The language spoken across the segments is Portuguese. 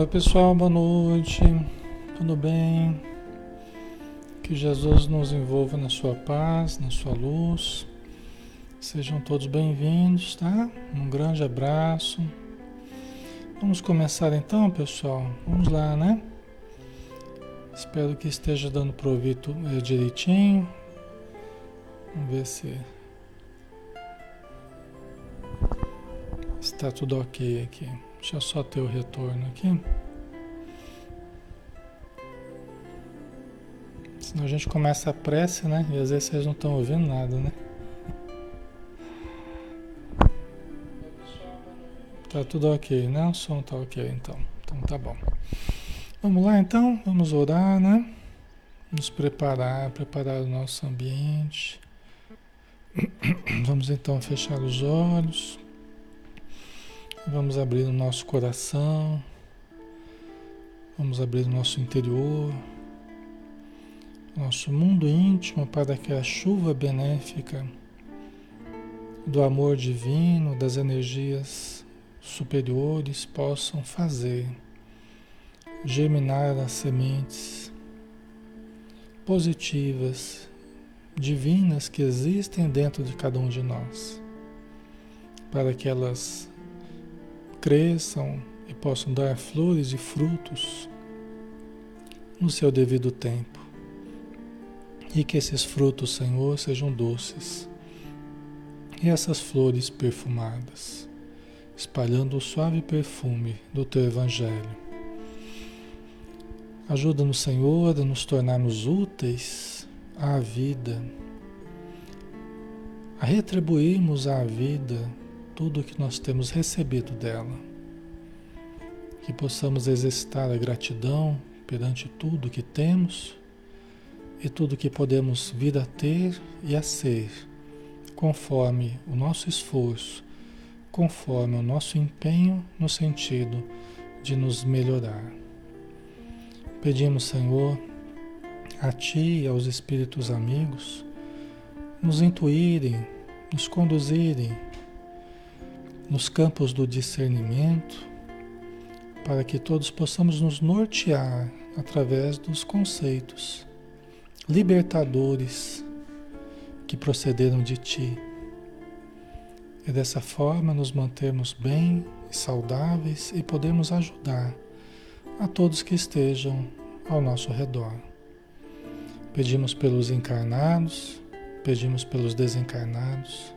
Oi pessoal, boa noite, tudo bem? Que Jesus nos envolva na sua paz, na sua luz. Sejam todos bem-vindos, tá? Um grande abraço. Vamos começar então, pessoal. Vamos lá, né? Espero que esteja dando proveito é, direitinho. Vamos ver se está tudo ok aqui. Deixa eu só ter o retorno aqui. Senão a gente começa a prece, né? E às vezes vocês não estão ouvindo nada, né? Tá tudo ok, né? O som tá ok então. Então tá bom. Vamos lá então, vamos orar, né? Nos preparar, preparar o nosso ambiente. Vamos então fechar os olhos. Vamos abrir o nosso coração, vamos abrir o nosso interior, nosso mundo íntimo para que a chuva benéfica do amor divino, das energias superiores possam fazer germinar as sementes positivas, divinas que existem dentro de cada um de nós, para que elas cresçam e possam dar flores e frutos no seu devido tempo. E que esses frutos, Senhor, sejam doces. E essas flores perfumadas, espalhando o suave perfume do teu Evangelho. Ajuda-nos, Senhor, a nos tornarmos úteis à vida, a retribuirmos à vida tudo que nós temos recebido dela. Que possamos exercitar a gratidão perante tudo que temos e tudo que podemos vir a ter e a ser, conforme o nosso esforço, conforme o nosso empenho no sentido de nos melhorar. Pedimos, Senhor, a Ti e aos Espíritos amigos, nos intuírem, nos conduzirem nos campos do discernimento, para que todos possamos nos nortear através dos conceitos libertadores que procederam de Ti. E dessa forma nos mantermos bem e saudáveis e podemos ajudar a todos que estejam ao nosso redor. Pedimos pelos encarnados, pedimos pelos desencarnados,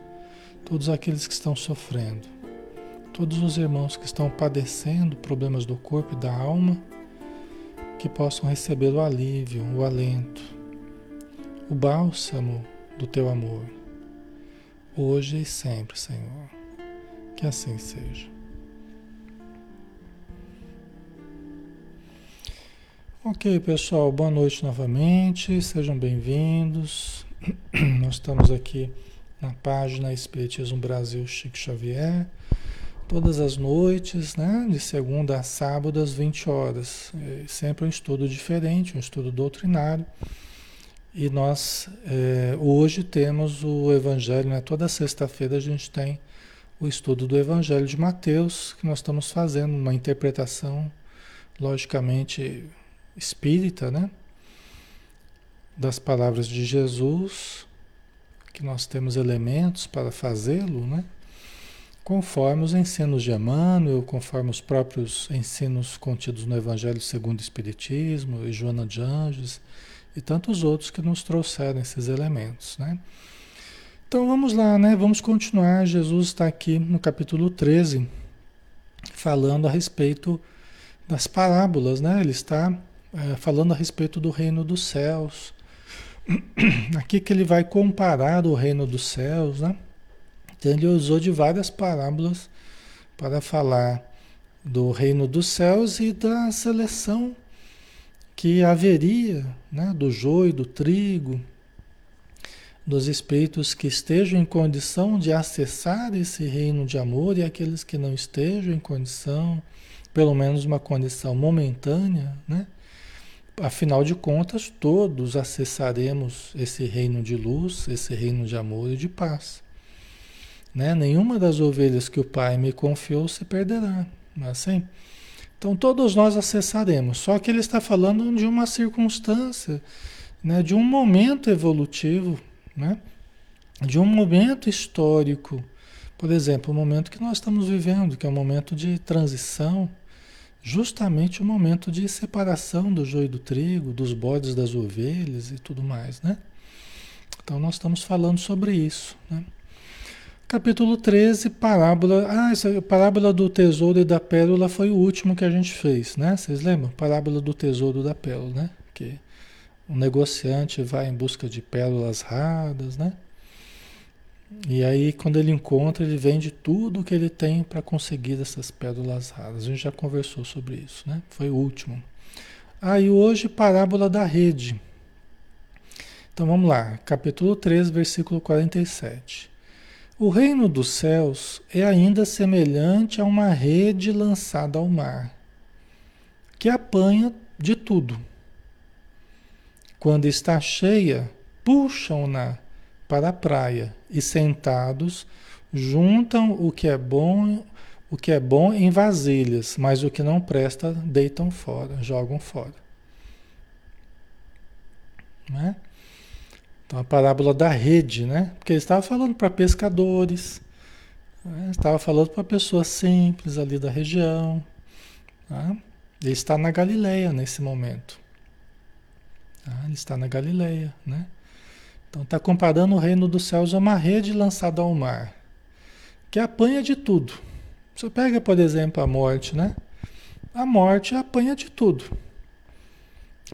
todos aqueles que estão sofrendo todos os irmãos que estão padecendo problemas do corpo e da alma, que possam receber o alívio, o alento, o bálsamo do teu amor, hoje e sempre, Senhor. Que assim seja. Ok, pessoal, boa noite novamente, sejam bem-vindos. Nós estamos aqui na página Espiritismo Brasil Chico Xavier todas as noites, né, de segunda a sábado às 20 horas. É sempre um estudo diferente, um estudo doutrinário. E nós é, hoje temos o Evangelho, né, toda sexta-feira a gente tem o estudo do Evangelho de Mateus, que nós estamos fazendo uma interpretação, logicamente espírita, né, das palavras de Jesus, que nós temos elementos para fazê-lo, né? Conforme os ensinos de Emmanuel, conforme os próprios ensinos contidos no Evangelho segundo o Espiritismo e Joana de Anjos e tantos outros que nos trouxeram esses elementos, né? Então vamos lá, né? Vamos continuar. Jesus está aqui no capítulo 13 falando a respeito das parábolas, né? Ele está é, falando a respeito do reino dos céus. Aqui que ele vai comparar o reino dos céus, né? Então ele usou de várias parábolas para falar do reino dos céus e da seleção que haveria, né, do joio, do trigo, dos espíritos que estejam em condição de acessar esse reino de amor e aqueles que não estejam em condição, pelo menos uma condição momentânea, né? Afinal de contas, todos acessaremos esse reino de luz, esse reino de amor e de paz. Né? Nenhuma das ovelhas que o Pai me confiou se perderá. Não é assim? Então todos nós acessaremos, só que ele está falando de uma circunstância, né, de um momento evolutivo, né, de um momento histórico. Por exemplo, o momento que nós estamos vivendo, que é um momento de transição, justamente o momento de separação do joio do trigo, dos bodes das ovelhas e tudo mais, né? Então nós estamos falando sobre isso, né? Capítulo 13, parábola. Ah, essa parábola do tesouro e da pérola foi o último que a gente fez, né? Vocês lembram? Parábola do tesouro e da pérola, né? Que o negociante vai em busca de pérolas raras, né? E aí, quando ele encontra, ele vende tudo que ele tem para conseguir essas pérolas raras. A gente já conversou sobre isso, né? Foi o último. Ah, e hoje, parábola da rede. Então vamos lá, capítulo 3, versículo 47. O reino dos céus é ainda semelhante a uma rede lançada ao mar, que apanha de tudo. Quando está cheia, puxam-na para a praia e sentados juntam o que é bom, o que é bom em vasilhas, mas o que não presta deitam fora, jogam fora. Né? Então a parábola da rede, né? Porque ele estava falando para pescadores, né? estava falando para pessoas simples ali da região. Tá? Ele está na Galileia nesse momento. Tá? Ele está na Galileia, né? Então está comparando o reino dos céus a uma rede lançada ao mar, que apanha de tudo. Você pega, por exemplo, a morte, né? A morte apanha de tudo.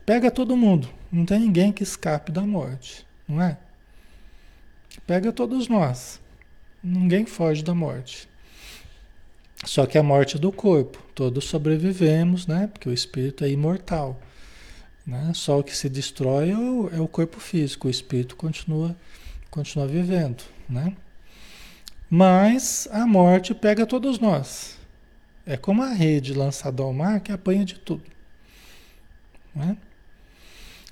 Pega todo mundo. Não tem ninguém que escape da morte não é? Pega todos nós. Ninguém foge da morte. Só que a morte do corpo, todos sobrevivemos, né? Porque o espírito é imortal. Né? Só o que se destrói é o, é o corpo físico, o espírito continua, continua vivendo, né? Mas a morte pega todos nós. É como a rede lançada ao mar que apanha de tudo. Né?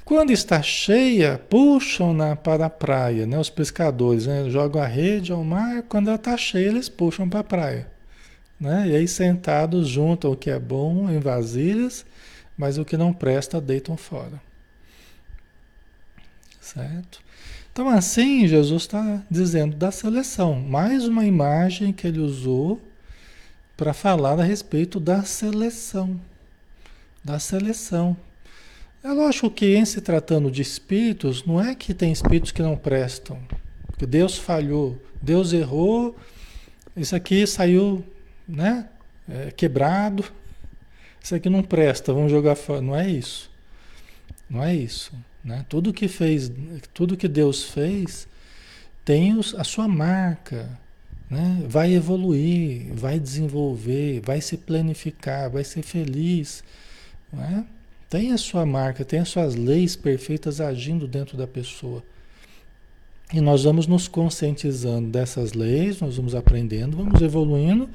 Quando está cheia, puxam-na para a praia, né? Os pescadores né? jogam a rede ao mar, quando ela está cheia, eles puxam para a praia. Né? E aí sentados juntam o que é bom em vasilhas, mas o que não presta deitam fora. Certo? Então assim Jesus está dizendo da seleção. Mais uma imagem que ele usou para falar a respeito da seleção. Da seleção. É lógico que em se tratando de espíritos, não é que tem espíritos que não prestam. Que Deus falhou, Deus errou, isso aqui saiu né, é, quebrado, isso aqui não presta, vamos jogar fora. Não é isso. Não é isso. Né? Tudo que fez, tudo que Deus fez tem a sua marca. Né? Vai evoluir, vai desenvolver, vai se planificar, vai ser feliz. Não é? Tem a sua marca, tem as suas leis perfeitas agindo dentro da pessoa. E nós vamos nos conscientizando dessas leis, nós vamos aprendendo, vamos evoluindo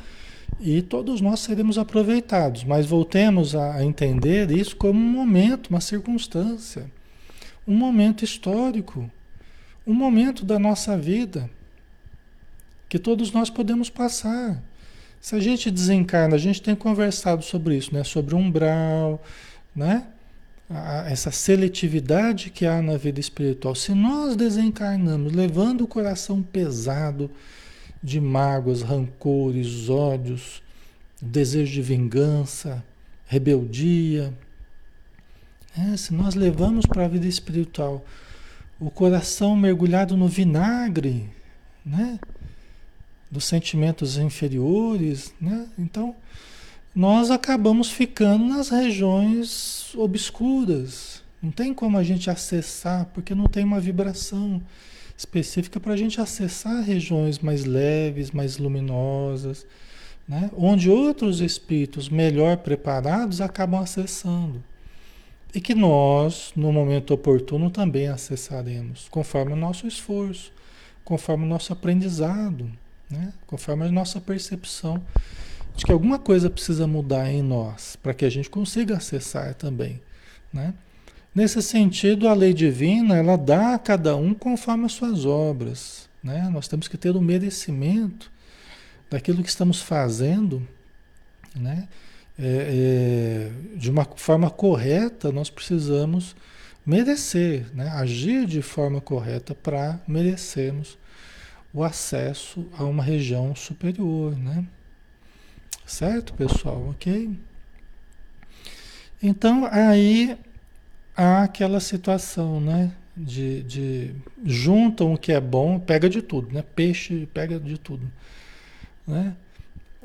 e todos nós seremos aproveitados. Mas voltemos a entender isso como um momento, uma circunstância, um momento histórico, um momento da nossa vida que todos nós podemos passar. Se a gente desencarna, a gente tem conversado sobre isso, né? Sobre umbral, né? essa seletividade que há na vida espiritual. Se nós desencarnamos levando o coração pesado de mágoas, rancores, ódios, desejo de vingança, rebeldia, é, se nós levamos para a vida espiritual o coração mergulhado no vinagre, né? dos sentimentos inferiores, né? então nós acabamos ficando nas regiões obscuras. Não tem como a gente acessar, porque não tem uma vibração específica para a gente acessar regiões mais leves, mais luminosas, né? onde outros espíritos melhor preparados acabam acessando. E que nós, no momento oportuno, também acessaremos, conforme o nosso esforço, conforme o nosso aprendizado, né? conforme a nossa percepção de que alguma coisa precisa mudar em nós para que a gente consiga acessar também, né? Nesse sentido, a lei divina, ela dá a cada um conforme as suas obras, né? Nós temos que ter o merecimento daquilo que estamos fazendo, né? é, é, de uma forma correta, nós precisamos merecer, né? agir de forma correta para merecermos o acesso a uma região superior, né? Certo, pessoal? Ok? Então, aí há aquela situação, né? De, de juntam o que é bom, pega de tudo, né? Peixe pega de tudo, né?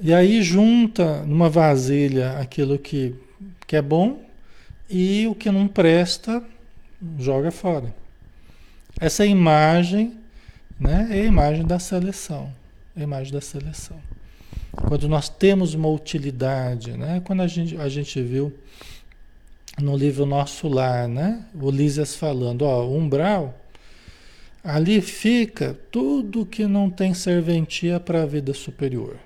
E aí junta numa vasilha aquilo que, que é bom e o que não presta joga fora. Essa imagem né, é a imagem da seleção. É a imagem da seleção. Quando nós temos uma utilidade, né? Quando a gente, a gente viu no livro Nosso Lar, né? O Lísias falando, ó, umbral, ali fica tudo que não tem serventia para a vida superior.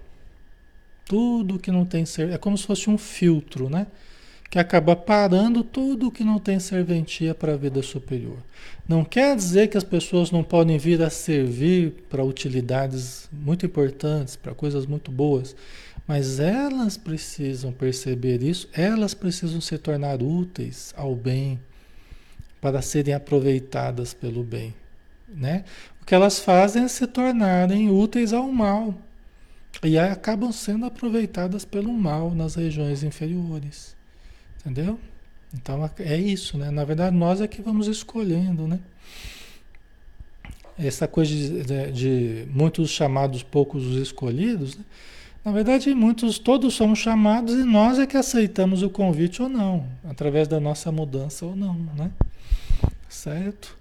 Tudo que não tem ser, é como se fosse um filtro, né? Que acaba parando tudo que não tem serventia para a vida superior. Não quer dizer que as pessoas não podem vir a servir para utilidades muito importantes, para coisas muito boas, mas elas precisam perceber isso, elas precisam se tornar úteis ao bem para serem aproveitadas pelo bem, né? O que elas fazem é se tornarem úteis ao mal e acabam sendo aproveitadas pelo mal nas regiões inferiores. Entendeu? Então é isso, né? Na verdade, nós é que vamos escolhendo, né? Essa coisa de, de, muitos chamados, poucos os escolhidos, né? Na verdade, muitos, todos somos chamados e nós é que aceitamos o convite ou não, através da nossa mudança ou não, né? Certo?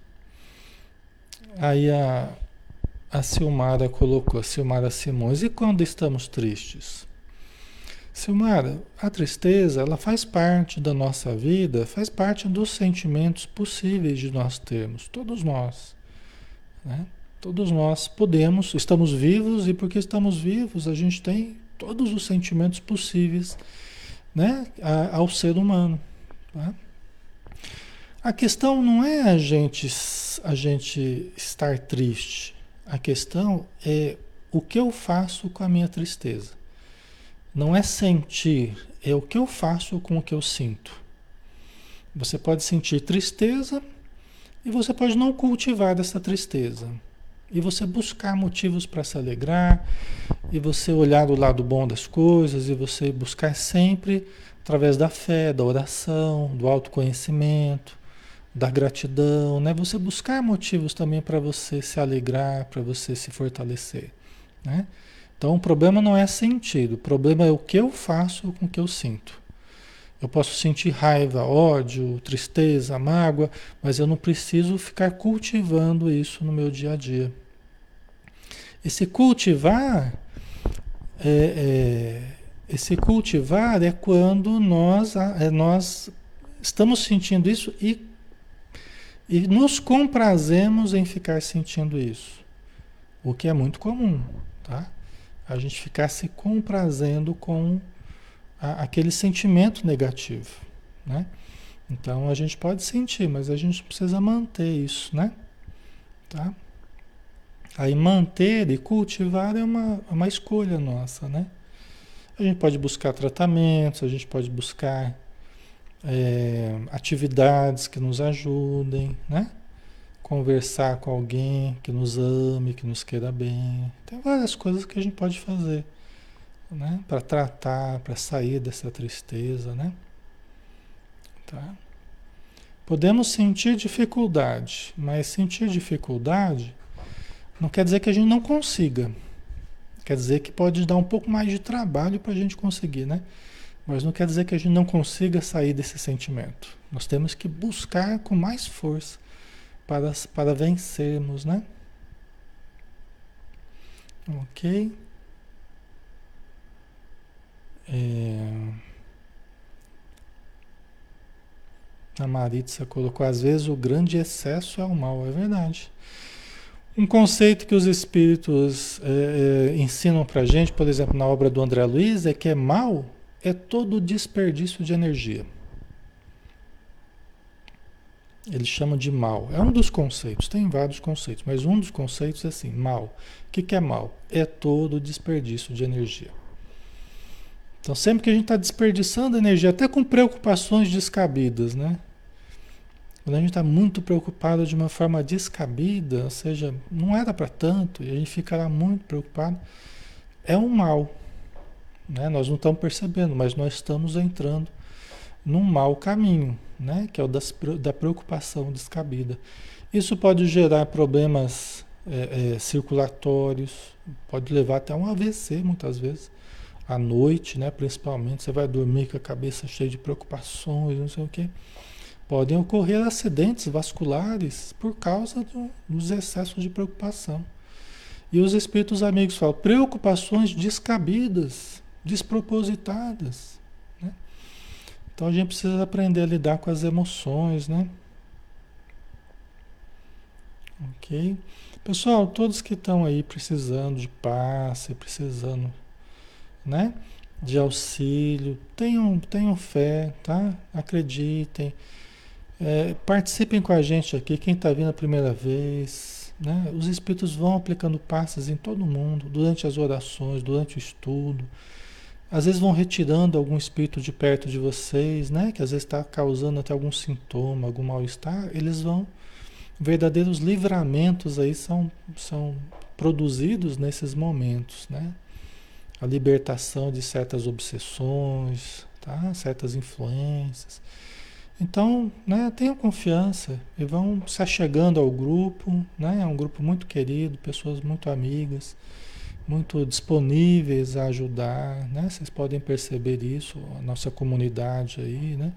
Aí a, a Silmara colocou, a Silmara Simões, e quando estamos tristes? Silmara, a tristeza, ela faz parte da nossa vida, faz parte dos sentimentos possíveis de nós termos, todos nós, né? Todos nós podemos, estamos vivos e porque estamos vivos, a gente tem todos os sentimentos possíveis né, ao ser humano. Tá? A questão não é a gente, a gente estar triste. A questão é o que eu faço com a minha tristeza. Não é sentir, é o que eu faço com o que eu sinto. Você pode sentir tristeza e você pode não cultivar essa tristeza. E você buscar motivos para se alegrar, e você olhar do lado bom das coisas, e você buscar sempre através da fé, da oração, do autoconhecimento, da gratidão, né? Você buscar motivos também para você se alegrar, para você se fortalecer, né? Então o problema não é sentido, o problema é o que eu faço com o que eu sinto. Eu posso sentir raiva, ódio, tristeza, mágoa, mas eu não preciso ficar cultivando isso no meu dia a dia. Esse cultivar, é, é, esse cultivar é quando nós, é, nós estamos sentindo isso e, e nos comprazemos em ficar sentindo isso. O que é muito comum, tá? A gente ficar se comprazendo com a, aquele sentimento negativo, né? Então a gente pode sentir, mas a gente precisa manter isso, né? Tá? Aí manter e cultivar é uma, é uma escolha nossa, né? A gente pode buscar tratamentos, a gente pode buscar é, atividades que nos ajudem, né? Conversar com alguém que nos ame, que nos queira bem. Tem várias coisas que a gente pode fazer, né? Para tratar, para sair dessa tristeza, né? Tá? Podemos sentir dificuldade, mas sentir dificuldade não quer dizer que a gente não consiga. Quer dizer que pode dar um pouco mais de trabalho para a gente conseguir, né? Mas não quer dizer que a gente não consiga sair desse sentimento. Nós temos que buscar com mais força para, para vencermos, né? Ok. É... A Maritza colocou, às vezes o grande excesso é o mal, é verdade. Um conceito que os espíritos é, é, ensinam para gente, por exemplo, na obra do André Luiz, é que é mal é todo desperdício de energia. Eles chamam de mal. É um dos conceitos, tem vários conceitos, mas um dos conceitos é assim: mal. O que, que é mal? É todo desperdício de energia. Então, sempre que a gente está desperdiçando energia, até com preocupações descabidas, né? Quando a gente está muito preocupado de uma forma descabida, ou seja, não era para tanto, e a gente fica lá muito preocupado, é um mal. Né? Nós não estamos percebendo, mas nós estamos entrando num mau caminho, né? que é o das, da preocupação descabida. Isso pode gerar problemas é, é, circulatórios, pode levar até um AVC muitas vezes à noite, né? Principalmente, você vai dormir com a cabeça cheia de preocupações, não sei o quê. Podem ocorrer acidentes vasculares por causa do, dos excessos de preocupação. E os espíritos amigos falam, preocupações descabidas, despropositadas. Então a gente precisa aprender a lidar com as emoções, né? Ok? Pessoal, todos que estão aí precisando de passe, precisando né? De auxílio. Tenham, tenham fé, tá? Acreditem. É, participem com a gente aqui, quem está vindo a primeira vez. Né? Os espíritos vão aplicando passes em todo mundo, durante as orações, durante o estudo. Às vezes vão retirando algum espírito de perto de vocês, né? Que às vezes está causando até algum sintoma, algum mal-estar. Eles vão. Verdadeiros livramentos aí são, são produzidos nesses momentos, né? a libertação de certas obsessões, tá? certas influências. Então, né, tenham confiança e vão se achegando ao grupo, né? É um grupo muito querido, pessoas muito amigas, muito disponíveis a ajudar, né? Vocês podem perceber isso, a nossa comunidade aí, né?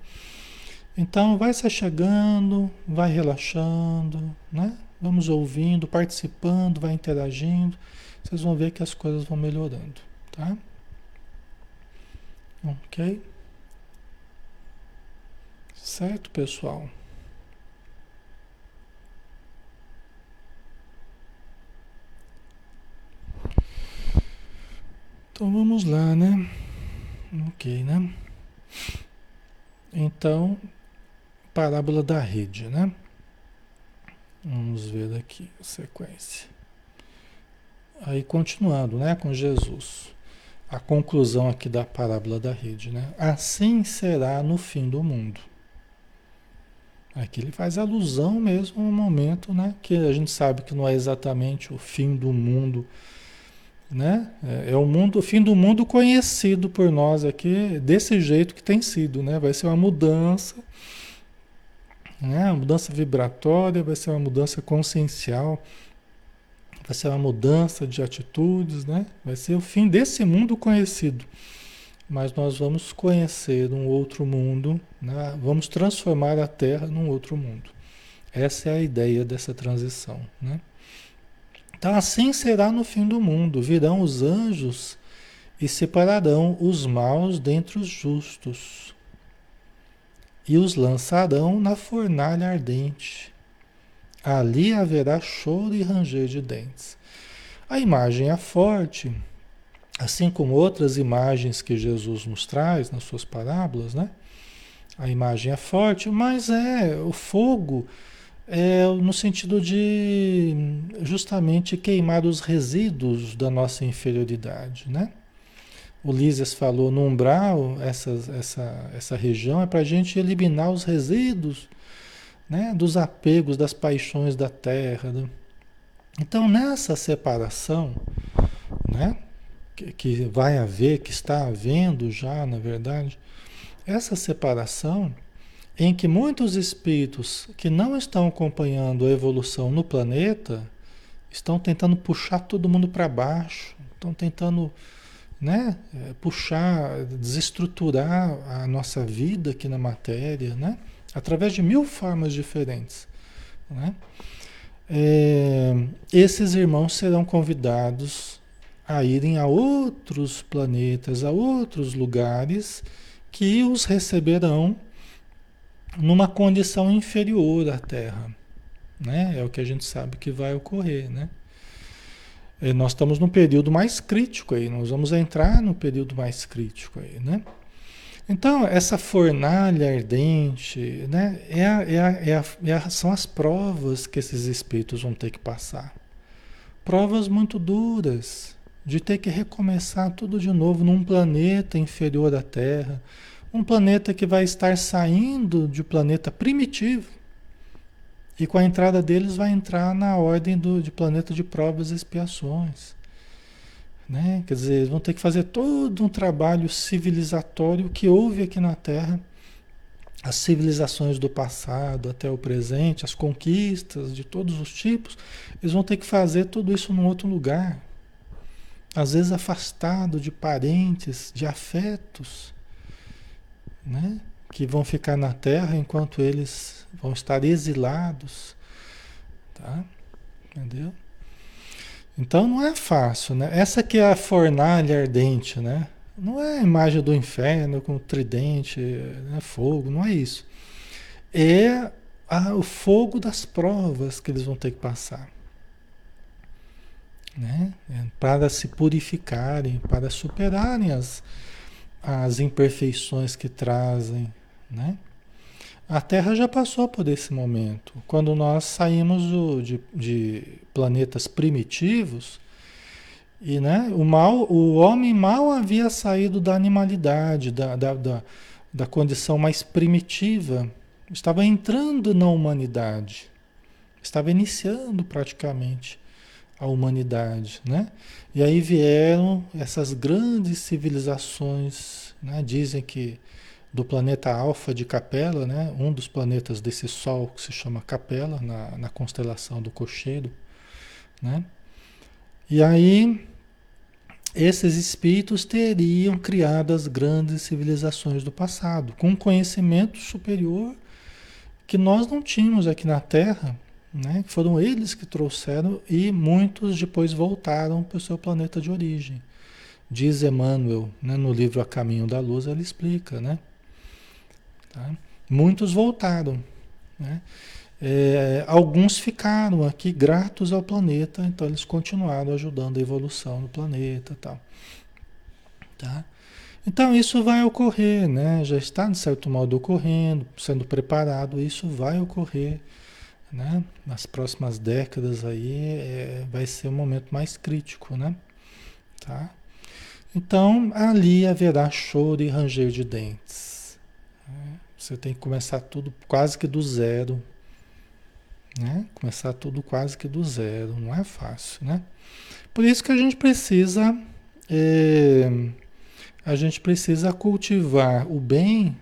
Então, vai se achegando, vai relaxando, né? Vamos ouvindo, participando, vai interagindo. Vocês vão ver que as coisas vão melhorando. Tá? Ok? Certo, pessoal? Então vamos lá, né? Ok, né? Então, parábola da rede, né? Vamos ver aqui a sequência. Aí continuando, né, com Jesus a conclusão aqui da parábola da rede, né? Assim será no fim do mundo. Aqui ele faz alusão mesmo ao momento, né? Que a gente sabe que não é exatamente o fim do mundo, né? É, é o mundo, o fim do mundo conhecido por nós aqui desse jeito que tem sido, né? Vai ser uma mudança, né? Uma mudança vibratória, vai ser uma mudança consciencial Vai ser uma mudança de atitudes, né? Vai ser o fim desse mundo conhecido. Mas nós vamos conhecer um outro mundo, né? vamos transformar a Terra num outro mundo. Essa é a ideia dessa transição, né? Então assim será no fim do mundo. Virão os anjos e separarão os maus dentre os justos e os lançarão na fornalha ardente Ali haverá choro e ranger de dentes. A imagem é forte, assim como outras imagens que Jesus nos traz nas suas parábolas, né? A imagem é forte, mas é o fogo é no sentido de justamente queimar os resíduos da nossa inferioridade, né? O Lísias falou no umbral, essa, essa, essa região é para a gente eliminar os resíduos né? dos apegos, das paixões da terra. Né? Então, nessa separação, né? que, que vai haver, que está havendo já, na verdade, essa separação em que muitos espíritos que não estão acompanhando a evolução no planeta estão tentando puxar todo mundo para baixo, estão tentando né, é, puxar, desestruturar a nossa vida aqui na matéria, né? através de mil formas diferentes. Né? É, esses irmãos serão convidados a irem a outros planetas, a outros lugares que os receberão numa condição inferior à Terra. Né? É o que a gente sabe que vai ocorrer. Né? É, nós estamos no período mais crítico aí, nós vamos entrar no período mais crítico aí, né? Então, essa fornalha ardente, né, é a, é a, é a, é são as provas que esses espíritos vão ter que passar. Provas muito duras, de ter que recomeçar tudo de novo num planeta inferior à Terra, um planeta que vai estar saindo de planeta primitivo. E com a entrada deles vai entrar na ordem do, de planeta de provas e expiações. Né? Quer dizer, eles vão ter que fazer todo um trabalho civilizatório que houve aqui na Terra, as civilizações do passado até o presente, as conquistas de todos os tipos, eles vão ter que fazer tudo isso num outro lugar. Às vezes afastado de parentes, de afetos, né? que vão ficar na Terra enquanto eles vão estar exilados. Tá? Entendeu? Então não é fácil, né? Essa que é a fornalha ardente, né? Não é a imagem do inferno com tridente, né? fogo, não é isso. É a, o fogo das provas que eles vão ter que passar. Né? É para se purificarem, para superarem as, as imperfeições que trazem, né? A Terra já passou por esse momento. Quando nós saímos do, de, de, planetas primitivos, e né, o mal, o homem mal havia saído da animalidade, da, da, da, da condição mais primitiva, estava entrando na humanidade, estava iniciando praticamente a humanidade, né? E aí vieram essas grandes civilizações, né? Dizem que do planeta Alfa de Capela, né? um dos planetas desse Sol que se chama Capela, na, na constelação do Cocheiro. Né? E aí, esses espíritos teriam criado as grandes civilizações do passado, com um conhecimento superior que nós não tínhamos aqui na Terra, né? foram eles que trouxeram e muitos depois voltaram para o seu planeta de origem. Diz Emmanuel, né? no livro A Caminho da Luz, ele explica, né? Tá? Muitos voltaram. Né? É, alguns ficaram aqui gratos ao planeta, então eles continuaram ajudando a evolução do planeta. Tal. Tá? Então isso vai ocorrer, né? já está de certo modo ocorrendo, sendo preparado, isso vai ocorrer. Né? Nas próximas décadas aí é, vai ser o momento mais crítico, né? Tá? Então ali haverá choro e ranger de dentes. Né? Você tem que começar tudo quase que do zero. Né? Começar tudo quase que do zero. Não é fácil, né? Por isso que a gente precisa. É, a gente precisa cultivar o bem,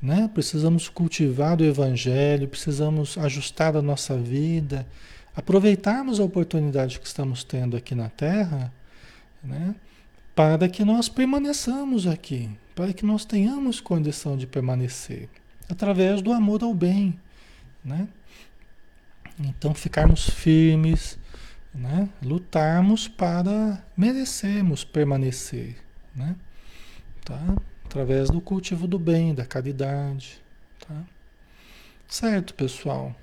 né? Precisamos cultivar o evangelho, precisamos ajustar a nossa vida, aproveitarmos a oportunidade que estamos tendo aqui na Terra, né? Para que nós permaneçamos aqui, para que nós tenhamos condição de permanecer através do amor ao bem, né? Então ficarmos firmes, né? Lutarmos para merecermos permanecer, né? Tá? Através do cultivo do bem, da caridade, tá? Certo, pessoal?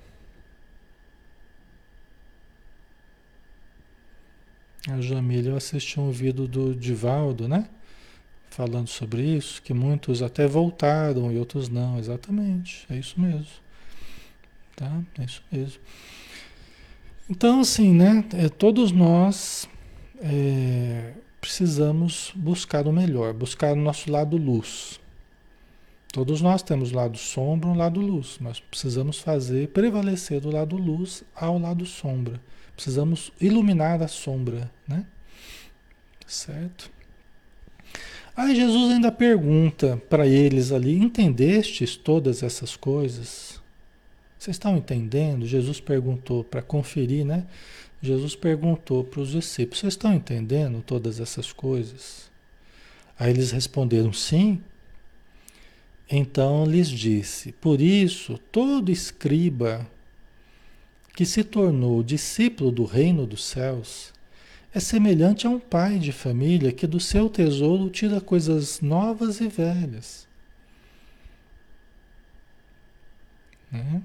A Jamília, eu assisti um vídeo do Divaldo, né? falando sobre isso, que muitos até voltaram e outros não, exatamente, é isso mesmo. Tá? É isso mesmo. Então, assim, né? É, todos nós é, precisamos buscar o melhor, buscar o nosso lado luz. Todos nós temos lado sombra um lado luz, mas precisamos fazer prevalecer do lado luz ao lado sombra. Precisamos iluminar a sombra, né? Certo? Aí Jesus ainda pergunta para eles ali: entendestes todas essas coisas? Vocês estão entendendo? Jesus perguntou para conferir, né? Jesus perguntou para os discípulos: vocês estão entendendo todas essas coisas? Aí eles responderam: sim. Então lhes disse: Por isso, todo escriba que se tornou discípulo do reino dos céus é semelhante a um pai de família que do seu tesouro tira coisas novas e velhas. Né?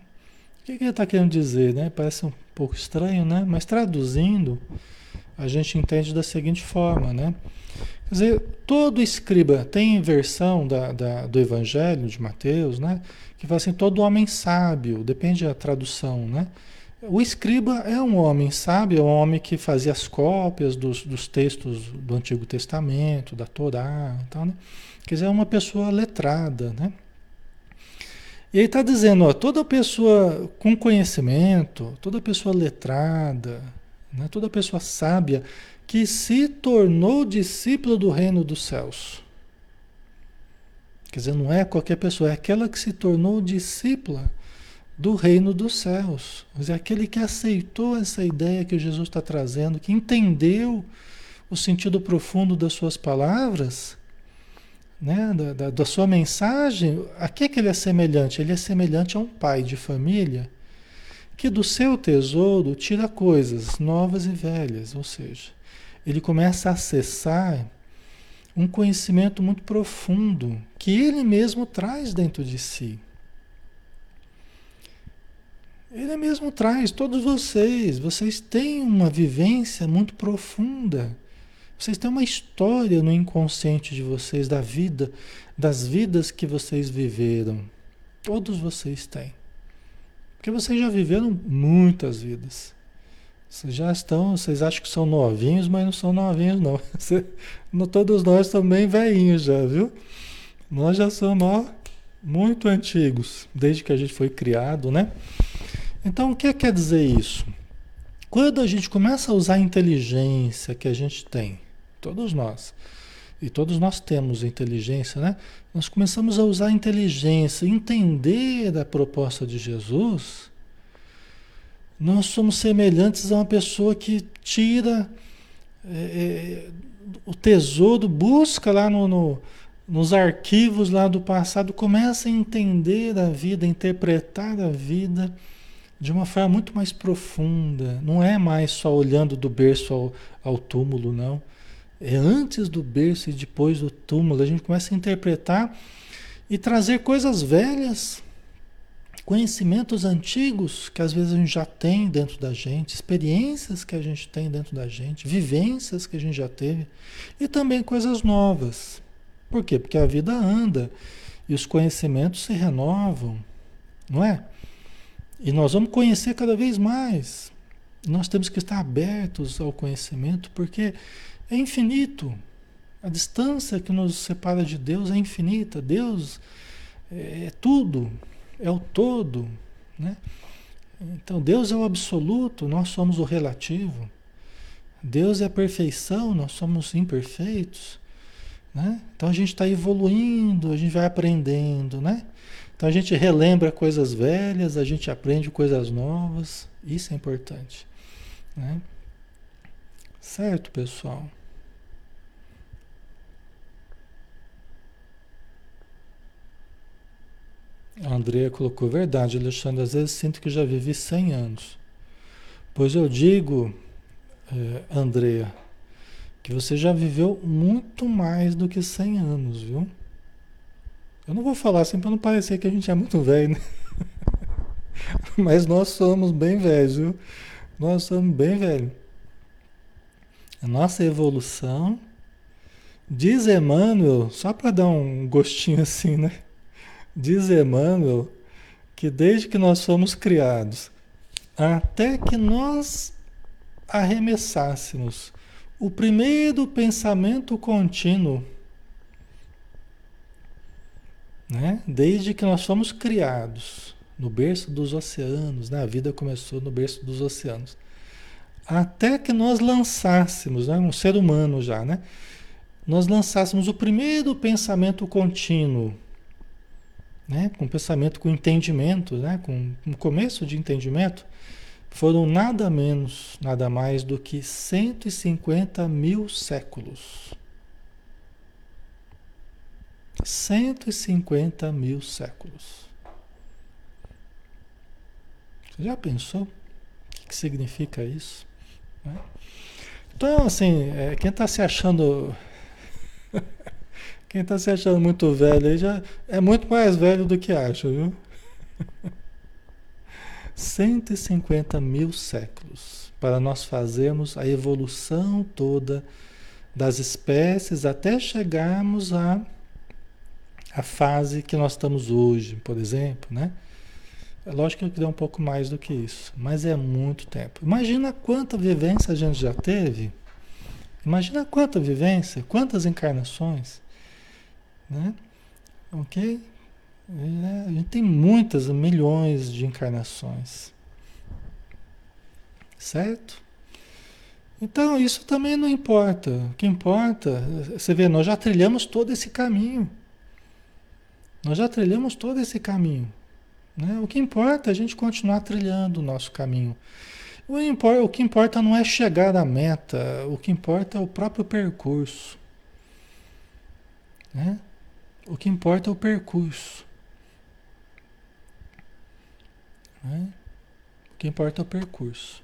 O que, ele está querendo dizer? Né? Parece um pouco estranho, né? mas traduzindo, a gente entende da seguinte forma. Né? Quer dizer, todo escriba tem versão da, da, do Evangelho de Mateus, né? que fala assim, todo homem sábio, depende da tradução, né? O escriba é um homem sábio, é um homem que fazia as cópias dos, dos textos do Antigo Testamento, da Torá, então, né? quer dizer, é uma pessoa letrada, né? E ele está dizendo, ó, toda pessoa com conhecimento, toda pessoa letrada, né, toda pessoa sábia que se tornou discípulo do reino dos céus. Quer dizer, não é qualquer pessoa, é aquela que se tornou discípula do reino dos céus. Quer dizer, aquele que aceitou essa ideia que Jesus está trazendo, que entendeu o sentido profundo das suas palavras né, da, da, da, sua mensagem, a que, que ele é semelhante? Ele é semelhante a um pai de família que do seu tesouro tira coisas novas e velhas, ou seja, ele começa a acessar um conhecimento muito profundo que ele mesmo traz dentro de si. Ele mesmo traz, todos vocês, vocês têm uma vivência muito profunda vocês têm uma história no inconsciente de vocês da vida, das vidas que vocês viveram. Todos vocês têm. Porque vocês já viveram muitas vidas. Vocês já estão, vocês acham que são novinhos, mas não são novinhos, não. Você, todos nós também velhinhos já, viu? Nós já somos muito antigos, desde que a gente foi criado, né? Então, o que quer dizer isso? Quando a gente começa a usar a inteligência que a gente tem, Todos nós. E todos nós temos inteligência, né? Nós começamos a usar a inteligência, entender a proposta de Jesus. Nós somos semelhantes a uma pessoa que tira é, é, o tesouro, busca lá no, no, nos arquivos lá do passado, começa a entender a vida, interpretar a vida de uma forma muito mais profunda. Não é mais só olhando do berço ao, ao túmulo, não é antes do berço e depois do túmulo. A gente começa a interpretar e trazer coisas velhas, conhecimentos antigos que às vezes a gente já tem dentro da gente, experiências que a gente tem dentro da gente, vivências que a gente já teve e também coisas novas. Por quê? Porque a vida anda e os conhecimentos se renovam, não é? E nós vamos conhecer cada vez mais. Nós temos que estar abertos ao conhecimento, porque é infinito. A distância que nos separa de Deus é infinita. Deus é, é tudo, é o todo. Né? Então, Deus é o absoluto, nós somos o relativo. Deus é a perfeição, nós somos imperfeitos. Né? Então a gente está evoluindo, a gente vai aprendendo, né? Então a gente relembra coisas velhas, a gente aprende coisas novas, isso é importante. Né? Certo, pessoal? A Andrea colocou, verdade, Alexandre, às vezes sinto que já vivi 100 anos. Pois eu digo, é, Andrea, que você já viveu muito mais do que 100 anos, viu? Eu não vou falar assim para não parecer que a gente é muito velho, né? Mas nós somos bem velhos, viu? Nós somos bem velhos. A nossa evolução, diz Emmanuel, só para dar um gostinho assim, né? Diz Emmanuel que desde que nós fomos criados, até que nós arremessássemos o primeiro pensamento contínuo, né? desde que nós fomos criados no berço dos oceanos, né? a vida começou no berço dos oceanos, até que nós lançássemos, né? um ser humano já, né? nós lançássemos o primeiro pensamento contínuo né, com pensamento, com entendimento, né, com um começo de entendimento, foram nada menos, nada mais do que 150 mil séculos. 150 mil séculos. Você já pensou? O que, significa isso? Né? Então, assim, é, quem está se achando quem está se achando muito velho aí já é muito mais velho do que acha, viu? 150 mil séculos para nós fazermos a evolução toda das espécies até chegarmos à a fase que nós estamos hoje, por exemplo, né? É lógico que deu um pouco mais do que isso, mas é muito tempo. Imagina quanta vivência a gente já teve. Imagina quanta vivência, quantas encarnações, né? Ok? É, a gente tem muitas, milhões de encarnações. Certo? Então, isso também não importa. O que importa, você vê, nós já trilhamos todo esse caminho. Nós já trilhamos todo esse caminho. Né? O que importa é a gente continuar trilhando o nosso caminho. O, que importa não é chegar à meta, o que importa é o próprio percurso. Né? O que importa é o percurso. Né? O que importa é o percurso.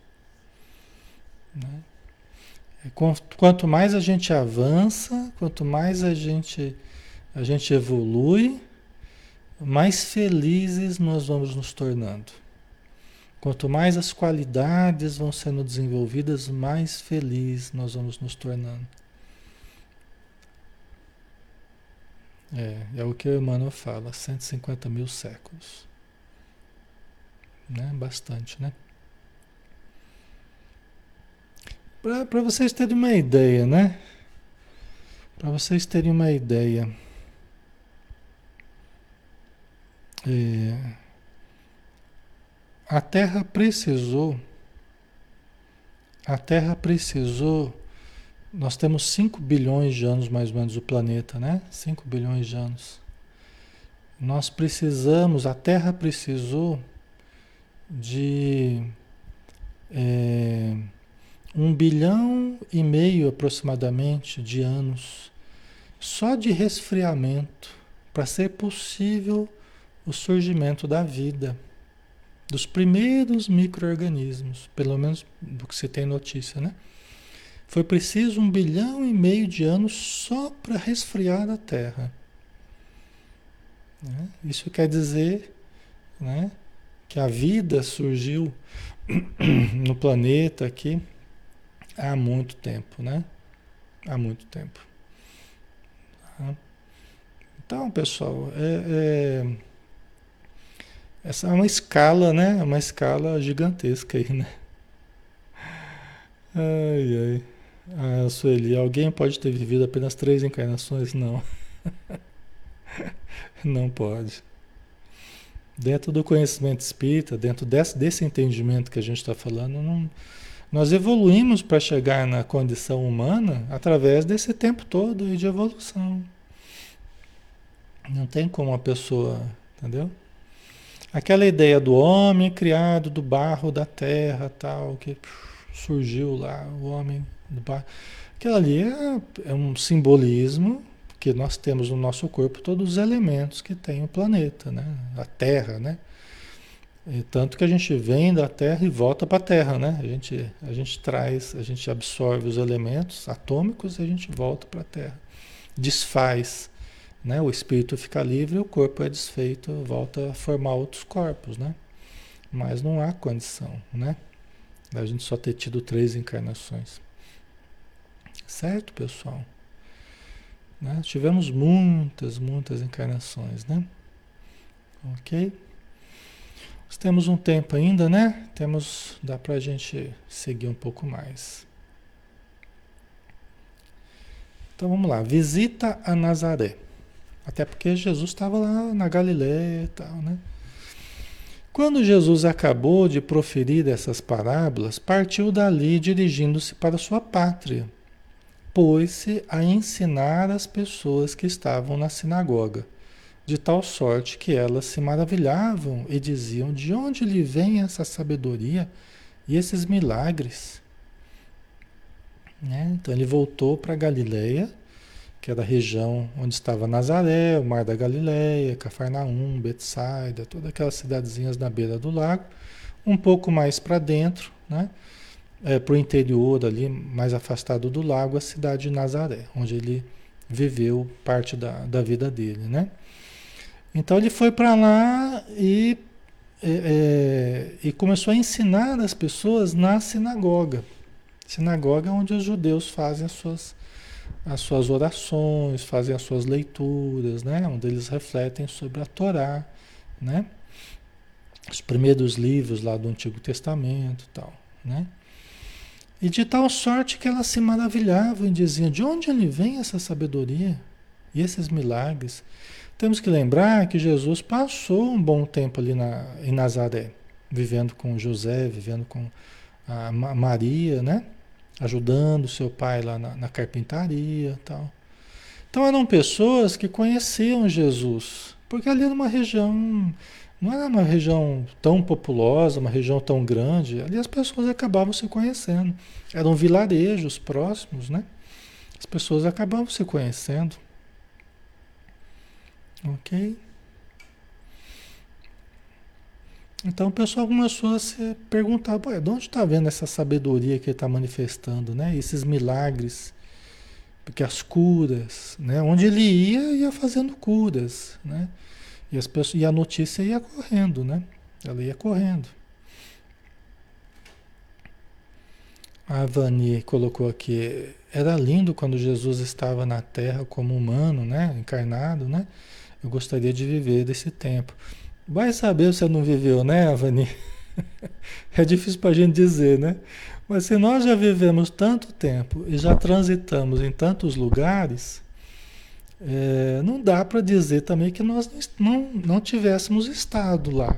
Né? É, quanto mais a gente avança, quanto mais a gente, a gente evolui, mais felizes nós vamos nos tornando. Quanto mais as qualidades vão sendo desenvolvidas, mais felizes nós vamos nos tornando. É, é o que o Emmanuel fala, 150 mil séculos. Né? Bastante, né? Para vocês terem uma ideia, né? Para vocês terem uma ideia. É, a Terra precisou, a Terra precisou, nós temos 5 bilhões de anos mais ou menos o planeta, né? 5 bilhões de anos. Nós precisamos, a Terra precisou de é, um bilhão e meio aproximadamente de anos só de resfriamento para ser possível o surgimento da vida, dos primeiros micro-organismos, pelo menos do que você tem notícia, né? Foi preciso um bilhão e meio de anos só para resfriar a Terra. Né? Isso quer dizer né, que a vida surgiu no planeta aqui há muito tempo, né? Há muito tempo. Tá? Então, pessoal, é, é essa é uma escala, né? É uma escala gigantesca aí, né? Ai, ai. Ah, Sueli, alguém pode ter vivido apenas três encarnações? Não. Não pode. Dentro do conhecimento espírita, dentro desse, desse entendimento que a gente está falando, não, nós evoluímos para chegar na condição humana através desse tempo todo de evolução. Não tem como a pessoa, entendeu? Aquela ideia do homem criado do barro da terra, tal, que surgiu lá, o homem do barro. Aquilo ali é, é um simbolismo que nós temos no nosso corpo todos os elementos que tem o planeta, né? A Terra, né? E tanto que a gente vem da Terra e volta para a Terra, né? A gente, a gente traz, a gente absorve os elementos atômicos e a gente volta para a Terra. Desfaz né? O espírito fica livre, o corpo é desfeito, volta a formar outros corpos, né? Mas não há condição, né? Da gente só ter tido três encarnações. Certo, pessoal? Né? Tivemos muitas, muitas encarnações, né? Ok? Nós temos um tempo ainda, né? Temos, dá pra gente seguir um pouco mais. Então vamos lá, visita a Nazaré. Até porque Jesus estava lá na Galiléia e tal, né? Quando Jesus acabou de proferir essas parábolas, partiu dali dirigindo-se para sua pátria. Pôs-se a ensinar as pessoas que estavam na sinagoga, de tal sorte que elas se maravilhavam e diziam: De onde lhe vem essa sabedoria e esses milagres? Né? Então ele voltou para Galiléia que era a região onde estava Nazaré, o Mar da Galileia, Cafarnaum, Betsaida, todas aquelas cidadezinhas na beira do lago, um pouco mais para dentro, né? É, para o interior ali, mais afastado do lago, a cidade de Nazaré, onde ele viveu parte da, da vida dele, né? Então ele foi para lá e, é, é, e começou a ensinar as pessoas na sinagoga. Sinagoga é onde os judeus fazem as suas as suas orações, fazem as suas leituras, né? Onde eles refletem sobre a Torá, né? os primeiros livros lá do Antigo Testamento tal, né? E de tal sorte que elas se maravilhavam e diziam: de onde ele vem essa sabedoria e esses milagres? Temos que lembrar que Jesus passou um bom tempo ali na, em Nazaré, vivendo com José, vivendo com a Maria, né? Ajudando seu pai lá na, na carpintaria tal. Então eram pessoas que conheciam Jesus, porque ali era uma região não era uma região tão populosa, uma região tão grande. Ali as pessoas acabavam se conhecendo. Eram vilarejos próximos, né? As pessoas acabavam se conhecendo. Ok? Então o pessoal começou a se perguntar, de onde está vendo essa sabedoria que ele está manifestando, né? Esses milagres, porque as curas, né? Onde ele ia, ia fazendo curas, né? E, as pessoas, e a notícia ia correndo, né? Ela ia correndo. A Vani colocou aqui, era lindo quando Jesus estava na Terra como humano, né? Encarnado, né? Eu gostaria de viver desse tempo. Vai saber se não viveu, né, Avani? É difícil para a gente dizer, né? Mas se nós já vivemos tanto tempo e já transitamos em tantos lugares, é, não dá para dizer também que nós não, não tivéssemos estado lá.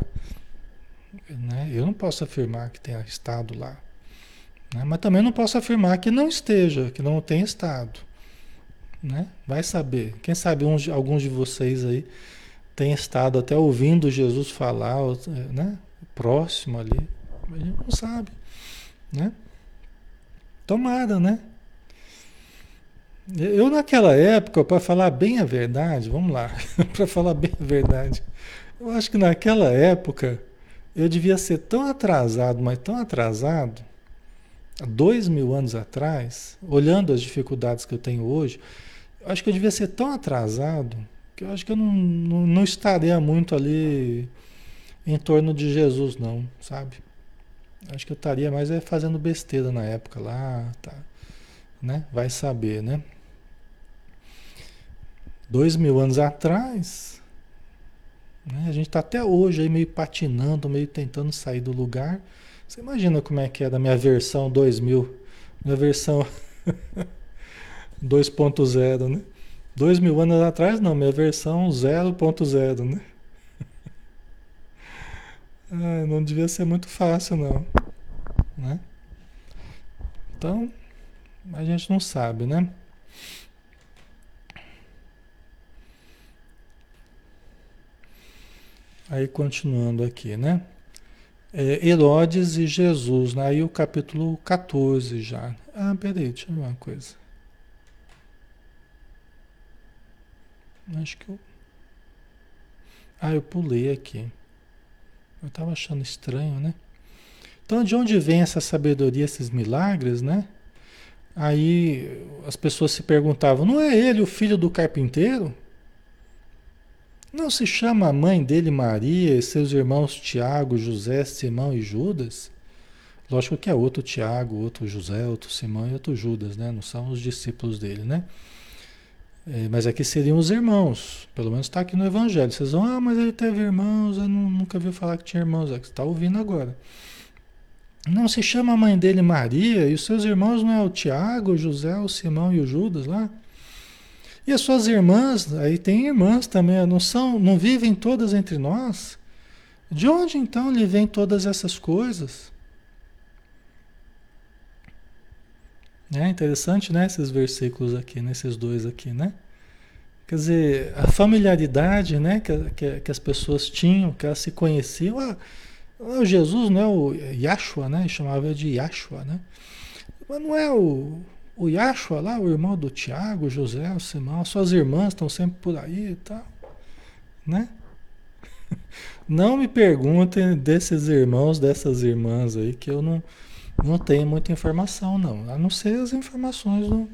Né? Eu não posso afirmar que tenha estado lá. Né? Mas também não posso afirmar que não esteja, que não tenha estado. Né? Vai saber. Quem sabe uns, alguns de vocês aí têm estado até ouvindo Jesus falar, né? próximo ali. A gente não sabe. Né? Tomara, né? Eu naquela época, para falar bem a verdade, vamos lá, para falar bem a verdade, eu acho que naquela época eu devia ser tão atrasado, mas tão atrasado, dois mil anos atrás, olhando as dificuldades que eu tenho hoje, eu acho que eu devia ser tão atrasado que eu acho que eu não, não, não estaria muito ali em torno de Jesus, não, sabe? Acho que eu estaria mais é fazendo besteira na época lá, tá? Né? Vai saber, né? dois mil anos atrás, né? a gente está até hoje aí meio patinando, meio tentando sair do lugar. Você imagina como é que é da minha versão 2000, minha versão 2.0, né? Dois mil anos atrás, não, minha versão 0.0, né? ah, não devia ser muito fácil, não. Né? Então, a gente não sabe, né? Aí continuando aqui, né? É, Herodes e Jesus, né? aí o capítulo 14 já. Ah, peraí, deixa eu ver uma coisa. Acho que eu. Ah, eu pulei aqui. Eu estava achando estranho, né? Então, de onde vem essa sabedoria, esses milagres, né? Aí as pessoas se perguntavam: não é ele o filho do carpinteiro? Não se chama a mãe dele Maria e seus irmãos Tiago, José, Simão e Judas? Lógico que é outro Tiago, outro José, outro Simão e outro Judas, né? Não são os discípulos dele, né? É, mas aqui seriam os irmãos. Pelo menos está aqui no Evangelho. Vocês vão, ah, mas ele teve irmãos, eu não, nunca vi falar que tinha irmãos. É que você está ouvindo agora. Não se chama a mãe dele Maria e os seus irmãos não é o Tiago, o José, o Simão e o Judas lá? E as suas irmãs, aí tem irmãs também, não são, não vivem todas entre nós? De onde então lhe vêm todas essas coisas? É interessante, né, esses versículos aqui, nesses dois aqui, né? Quer dizer, a familiaridade, né, que, que, que as pessoas tinham, que elas se conheciam. Ah, o Jesus não é o Yahshua, né? Chamava de Yahshua, né? Mas não é o, o Yashua lá, o irmão do Tiago, José, o Simão, suas irmãs estão sempre por aí e tal, né? Não me perguntem desses irmãos, dessas irmãs aí, que eu não, não tenho muita informação, não. A não ser as informações do,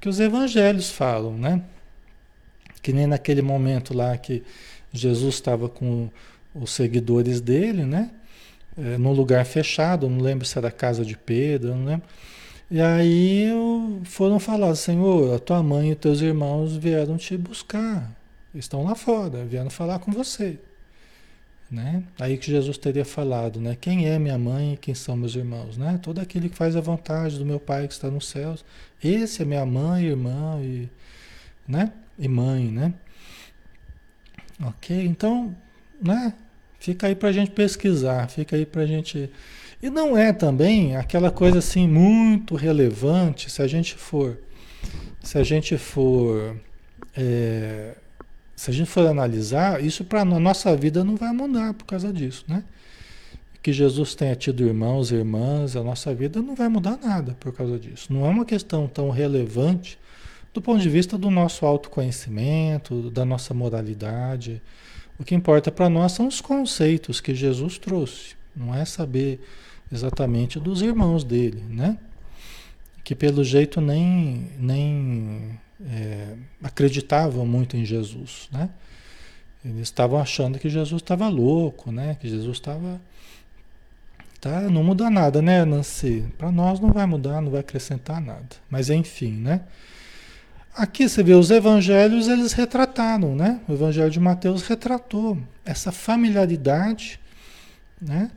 que os evangelhos falam, né? Que nem naquele momento lá que Jesus estava com os seguidores dele, né? É, num lugar fechado, não lembro se era a casa de Pedro, não lembro. E aí foram falar, Senhor, a tua mãe e teus irmãos vieram te buscar. Estão lá fora, vieram falar com você. Né? Aí que Jesus teria falado, né? Quem é minha mãe e quem são meus irmãos, né? Todo aquele que faz a vontade do meu Pai que está nos céus, esse é minha mãe, irmã e, né? E mãe, né? Ok? Então, né? Fica aí para a gente pesquisar, fica aí para a gente. E não é também aquela coisa assim muito relevante se a gente for, se a gente for, é, se a gente for analisar, isso para a nossa vida não vai mudar por causa disso, né? Que Jesus tenha tido irmãos e irmãs, a nossa vida não vai mudar nada por causa disso. Não é uma questão tão relevante do ponto de vista do nosso autoconhecimento, da nossa moralidade. O que importa para nós são os conceitos que Jesus trouxe, não é saber exatamente dos irmãos dele, né? Que pelo jeito nem, nem é, acreditavam muito em Jesus, né? Eles estavam achando que Jesus estava louco, né? Que Jesus estava tá, não muda nada, né, Nancy? Para nós não vai mudar, não vai acrescentar nada. Mas enfim, né? Aqui você vê os evangelhos, eles retrataram, né? O evangelho de Mateus retratou essa familiaridade, né?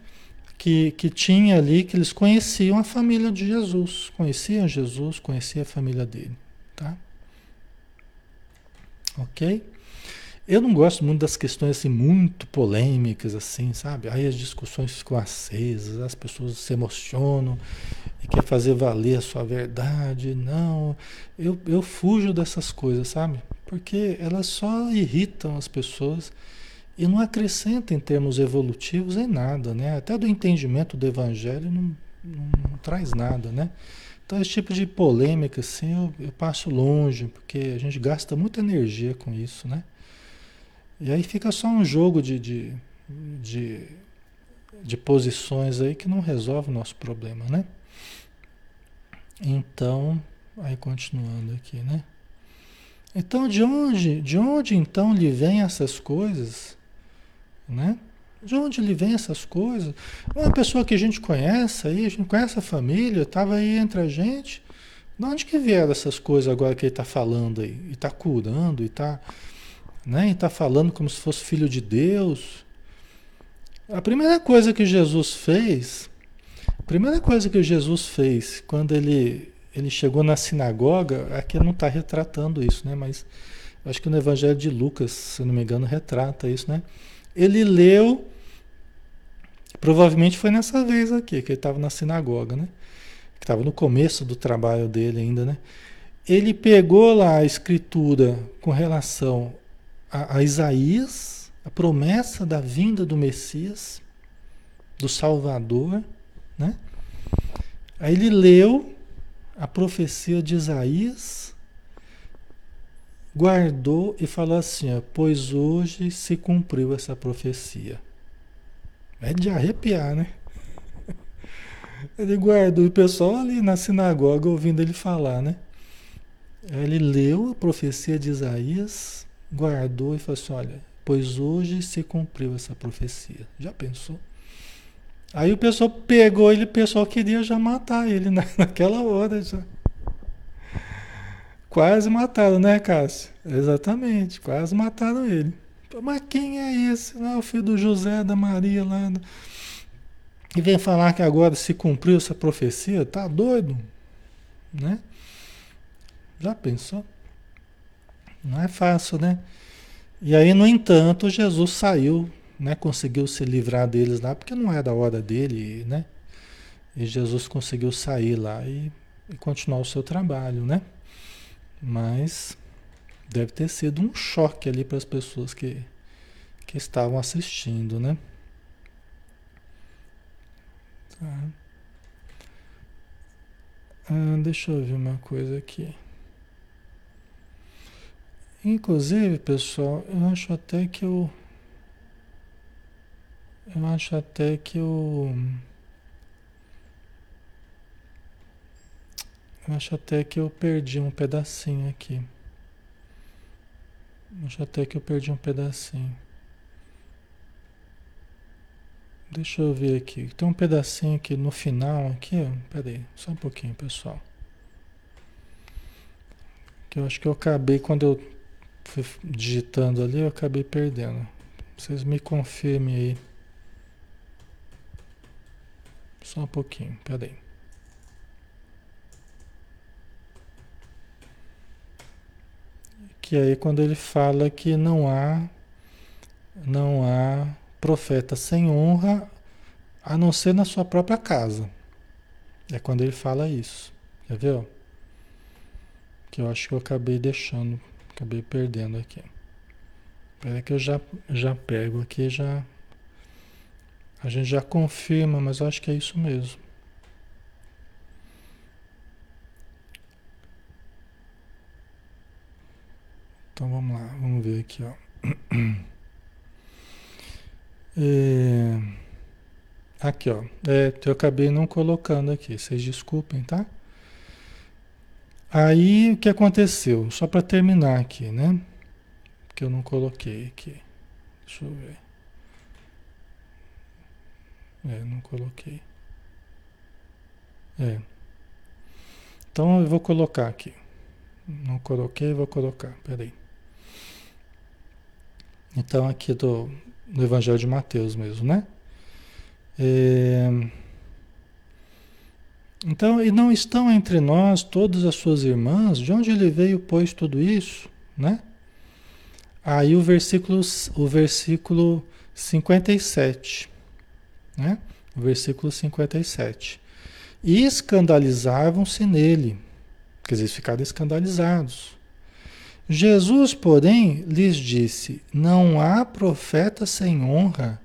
Que, que tinha ali, que eles conheciam a família de Jesus, conheciam Jesus, conheciam a família dele, tá? Ok? Eu não gosto muito das questões assim muito polêmicas assim, sabe? Aí as discussões ficam acesas, as pessoas se emocionam e quer fazer valer a sua verdade. Não, eu, eu fujo dessas coisas, sabe? Porque elas só irritam as pessoas e não acrescentam em termos evolutivos em nada, né? Até do entendimento do evangelho não, não, não traz nada, né? Então esse tipo de polêmica assim eu, eu passo longe, porque a gente gasta muita energia com isso, né? E aí fica só um jogo de, de, de, de posições aí que não resolve o nosso problema, né? Então, aí continuando aqui, né? Então, de onde, de onde então lhe vêm essas coisas, né? De onde lhe vêm essas coisas? Uma pessoa que a gente conhece aí, a gente conhece a família, estava aí entre a gente. De onde que vieram essas coisas agora que ele está falando aí? E está curando, e está né? E está falando como se fosse filho de Deus. A primeira coisa que Jesus fez, a primeira coisa que Jesus fez quando ele, ele chegou na sinagoga, aqui não está retratando isso, né? Mas acho que no Evangelho de Lucas, se não me engano, retrata isso, né? Ele leu, provavelmente foi nessa vez aqui, que ele estava na sinagoga, né? Que estava no começo do trabalho dele ainda, né? Ele pegou lá a escritura com relação a, a Isaías, a promessa da vinda do Messias, do Salvador, né? Aí ele leu a profecia de Isaías, guardou e falou assim: ó, Pois hoje se cumpriu essa profecia. É de arrepiar, né? Ele guardou o pessoal ali na sinagoga ouvindo ele falar, né? Ele leu a profecia de Isaías, guardou e falou assim: olha, pois hoje se cumpriu essa profecia. Já pensou? Aí o pessoal pegou ele, o pessoal queria já matar ele naquela hora já. Quase mataram, né, Cássio? Exatamente, quase mataram ele. Mas quem é esse? Não o filho do José, da Maria lá. E vem falar que agora se cumpriu essa profecia? Tá doido? Né? Já pensou? Não é fácil, né? E aí, no entanto, Jesus saiu, né? Conseguiu se livrar deles lá, porque não era a hora dele, né? E Jesus conseguiu sair lá e, e continuar o seu trabalho, né? Mas deve ter sido um choque ali para as pessoas que, que estavam assistindo, né? Tá. Ah, deixa eu ver uma coisa aqui. Inclusive, pessoal, eu acho até que eu. Eu acho até que eu. Eu acho até que eu perdi um pedacinho aqui. Acho até que eu perdi um pedacinho. Deixa eu ver aqui. Tem um pedacinho aqui no final aqui. Pera aí, só um pouquinho, pessoal. Que eu acho que eu acabei quando eu fui digitando ali, eu acabei perdendo. Vocês me confirmem aí. Só um pouquinho, peraí. Que aí quando ele fala que não há não há profeta sem honra a não ser na sua própria casa. É quando ele fala isso. Quer ver? Que eu acho que eu acabei deixando, acabei perdendo aqui. Espera que eu já, já pego aqui, já. A gente já confirma, mas eu acho que é isso mesmo. Então vamos lá, vamos ver aqui, ó. É, aqui, ó. É, eu acabei não colocando aqui, vocês desculpem, tá? Aí o que aconteceu? Só para terminar aqui, né? Que eu não coloquei aqui. Deixa eu ver. É, não coloquei. É. Então eu vou colocar aqui. Não coloquei, vou colocar. Peraí. Então aqui do, do Evangelho de Mateus mesmo, né? É... Então, e não estão entre nós todas as suas irmãs? De onde ele veio, pois, tudo isso? Né? Aí o versículo, o versículo 57, né? O versículo 57. E escandalizavam-se nele, quer dizer, ficaram escandalizados. Jesus, porém, lhes disse: Não há profeta sem honra,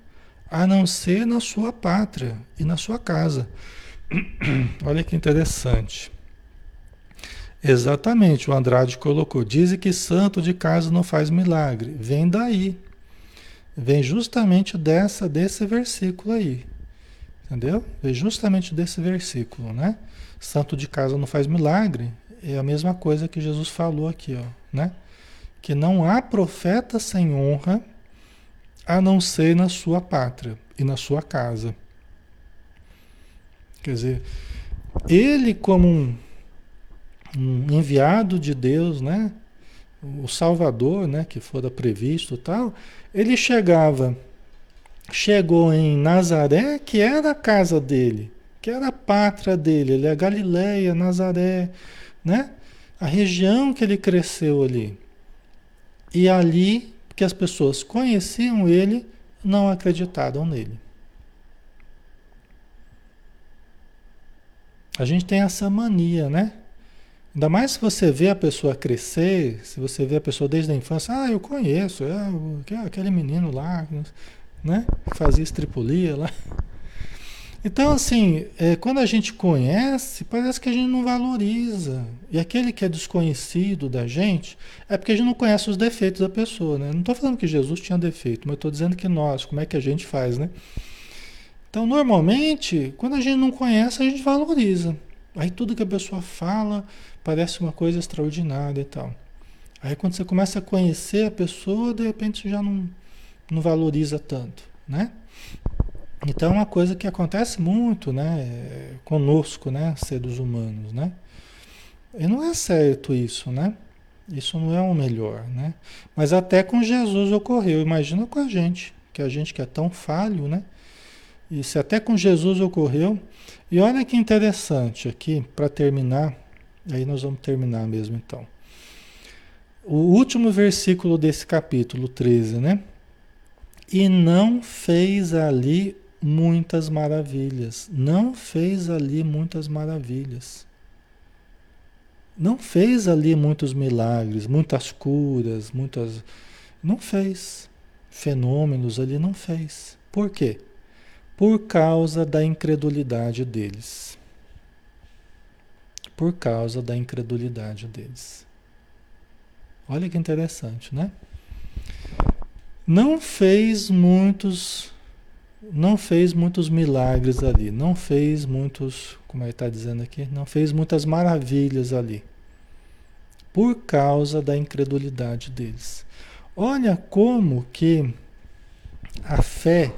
a não ser na sua pátria e na sua casa. Olha que interessante. Exatamente, o Andrade colocou. Dizem que santo de casa não faz milagre. Vem daí. Vem justamente dessa desse versículo aí. Entendeu? Vem justamente desse versículo, né? Santo de casa não faz milagre. É a mesma coisa que Jesus falou aqui, ó, né? Que não há profeta sem honra a não ser na sua pátria e na sua casa. Quer dizer, ele como um, um enviado de Deus, né? O Salvador, né? Que fora previsto tal, ele chegava, chegou em Nazaré, que era a casa dele, que era a pátria dele, ele é Galileia, Nazaré, né? A região que ele cresceu ali. E ali que as pessoas conheciam ele, não acreditaram nele. A gente tem essa mania, né? Ainda mais se você vê a pessoa crescer, se você vê a pessoa desde a infância, ah, eu conheço, é aquele menino lá, né? Fazia estripulia lá. Então, assim, é, quando a gente conhece, parece que a gente não valoriza. E aquele que é desconhecido da gente, é porque a gente não conhece os defeitos da pessoa, né? Não estou falando que Jesus tinha defeito, mas estou dizendo que nós, como é que a gente faz, né? Então, normalmente, quando a gente não conhece, a gente valoriza. Aí tudo que a pessoa fala parece uma coisa extraordinária e tal. Aí quando você começa a conhecer a pessoa, de repente você já não, não valoriza tanto, né? Então é uma coisa que acontece muito, né, conosco, né, seres humanos, né? E não é certo isso, né? Isso não é o melhor, né? Mas até com Jesus ocorreu. Imagina com a gente, que a gente que é tão falho, né? Isso até com Jesus ocorreu. E olha que interessante aqui, para terminar, aí nós vamos terminar mesmo então. O último versículo desse capítulo 13, né? E não fez ali muitas maravilhas. Não fez ali muitas maravilhas. Não fez ali muitos milagres, muitas curas, muitas. Não fez. Fenômenos ali não fez. Por quê? por causa da incredulidade deles. Por causa da incredulidade deles. Olha que interessante, né? Não fez muitos não fez muitos milagres ali, não fez muitos, como ele está dizendo aqui, não fez muitas maravilhas ali, por causa da incredulidade deles. Olha como que a fé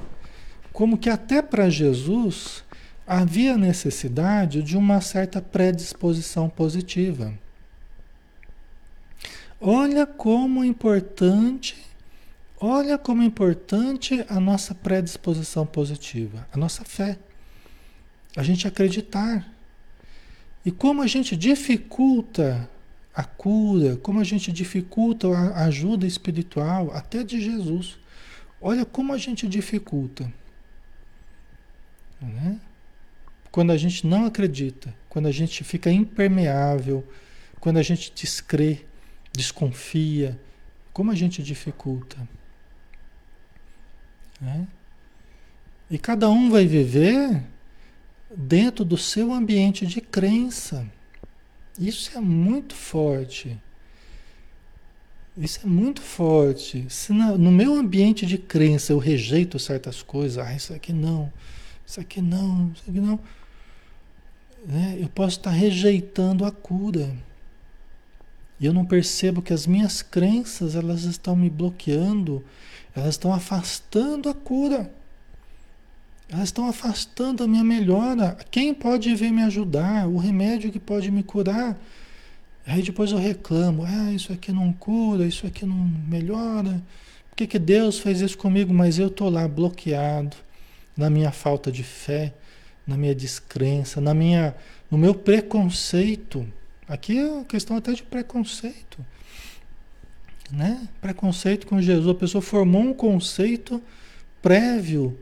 como que até para Jesus havia necessidade de uma certa predisposição positiva. Olha como é importante Olha como é importante a nossa predisposição positiva, a nossa fé. A gente acreditar. E como a gente dificulta a cura, como a gente dificulta a ajuda espiritual, até de Jesus. Olha como a gente dificulta. Né? Quando a gente não acredita, quando a gente fica impermeável, quando a gente descrê, desconfia, como a gente dificulta. Né? E cada um vai viver dentro do seu ambiente de crença. Isso é muito forte. Isso é muito forte. Se na, no meu ambiente de crença eu rejeito certas coisas, ah, isso aqui não, isso aqui não, isso aqui não, né? eu posso estar rejeitando a cura. E eu não percebo que as minhas crenças elas estão me bloqueando, elas estão afastando a cura. Elas estão afastando a minha melhora. Quem pode vir me ajudar? O remédio que pode me curar. Aí depois eu reclamo, ah, isso aqui não cura, isso aqui não melhora. Por que, que Deus fez isso comigo? Mas eu estou lá bloqueado na minha falta de fé, na minha descrença, na minha, no meu preconceito. Aqui é uma questão até de preconceito. Né? Preconceito com Jesus. A pessoa formou um conceito prévio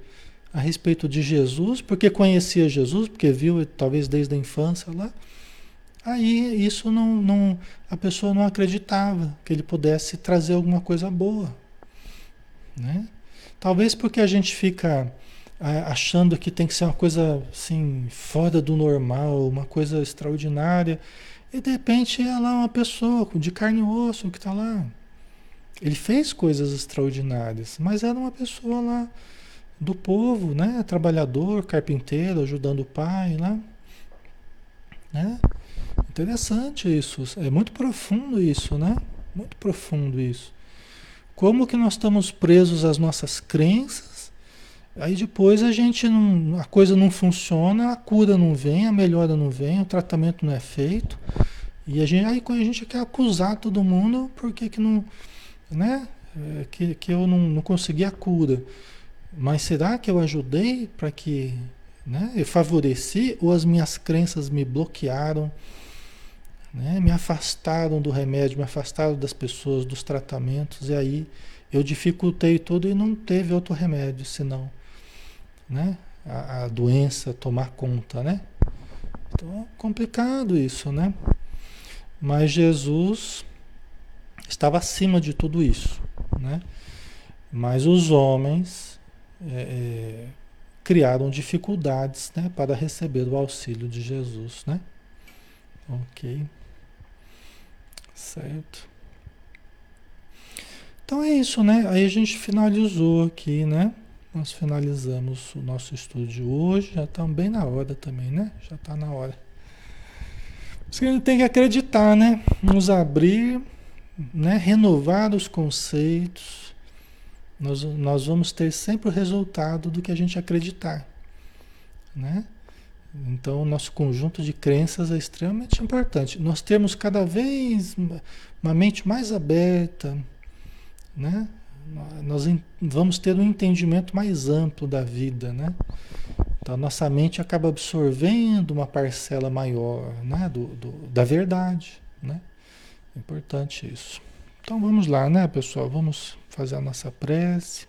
a respeito de Jesus, porque conhecia Jesus, porque viu talvez desde a infância lá. Aí isso não, não a pessoa não acreditava que ele pudesse trazer alguma coisa boa, né? Talvez porque a gente fica achando que tem que ser uma coisa assim fora do normal, uma coisa extraordinária, e de repente ela é uma pessoa de carne e osso que está lá. Ele fez coisas extraordinárias, mas era uma pessoa lá do povo, né? Trabalhador, carpinteiro, ajudando o pai lá. Né? Interessante isso. É muito profundo isso, né? Muito profundo isso. Como que nós estamos presos às nossas crenças, aí depois a gente não. A coisa não funciona, a cura não vem, a melhora não vem, o tratamento não é feito. E a gente, aí a gente quer acusar todo mundo porque que não. Né? É, que, que eu não, não consegui a cura. Mas será que eu ajudei para que né, eu favoreci ou as minhas crenças me bloquearam, né, me afastaram do remédio, me afastaram das pessoas, dos tratamentos, e aí eu dificultei tudo e não teve outro remédio senão né, a, a doença tomar conta, né? Então é complicado isso, né? Mas Jesus estava acima de tudo isso, né? Mas os homens é, é, criaram dificuldades né, para receber o auxílio de Jesus, né? Ok. Certo. Então é isso, né? Aí a gente finalizou aqui, né? Nós finalizamos o nosso estudo de hoje. Já está bem na hora também, né? Já está na hora. Você a gente tem que acreditar, né? Nos abrir, né? Renovar os conceitos, nós, nós vamos ter sempre o resultado do que a gente acreditar. Né? Então, o nosso conjunto de crenças é extremamente importante. Nós temos cada vez uma mente mais aberta, né? Nós vamos ter um entendimento mais amplo da vida, né? Então, nossa mente acaba absorvendo uma parcela maior, né? Do, do, da verdade, né? Importante isso. Então, vamos lá, né, pessoal? Vamos fazer a nossa prece,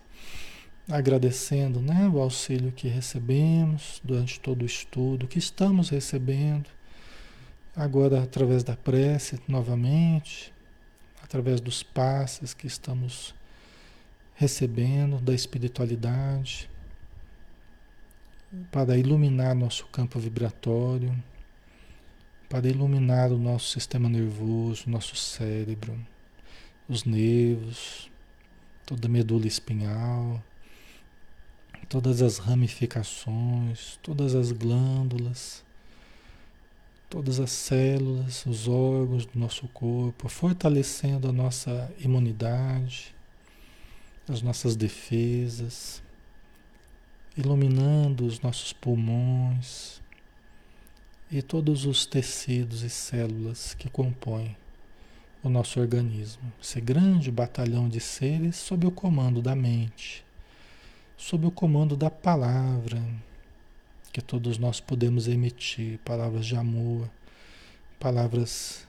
agradecendo né, o auxílio que recebemos durante todo o estudo, que estamos recebendo, agora através da prece novamente, através dos passes que estamos recebendo da espiritualidade, para iluminar nosso campo vibratório, para iluminar o nosso sistema nervoso, nosso cérebro, os nervos, toda a medula espinhal, todas as ramificações, todas as glândulas, todas as células, os órgãos do nosso corpo, fortalecendo a nossa imunidade, as nossas defesas, iluminando os nossos pulmões e todos os tecidos e células que compõem o nosso organismo, esse grande batalhão de seres sob o comando da mente, sob o comando da palavra, que todos nós podemos emitir, palavras de amor, palavras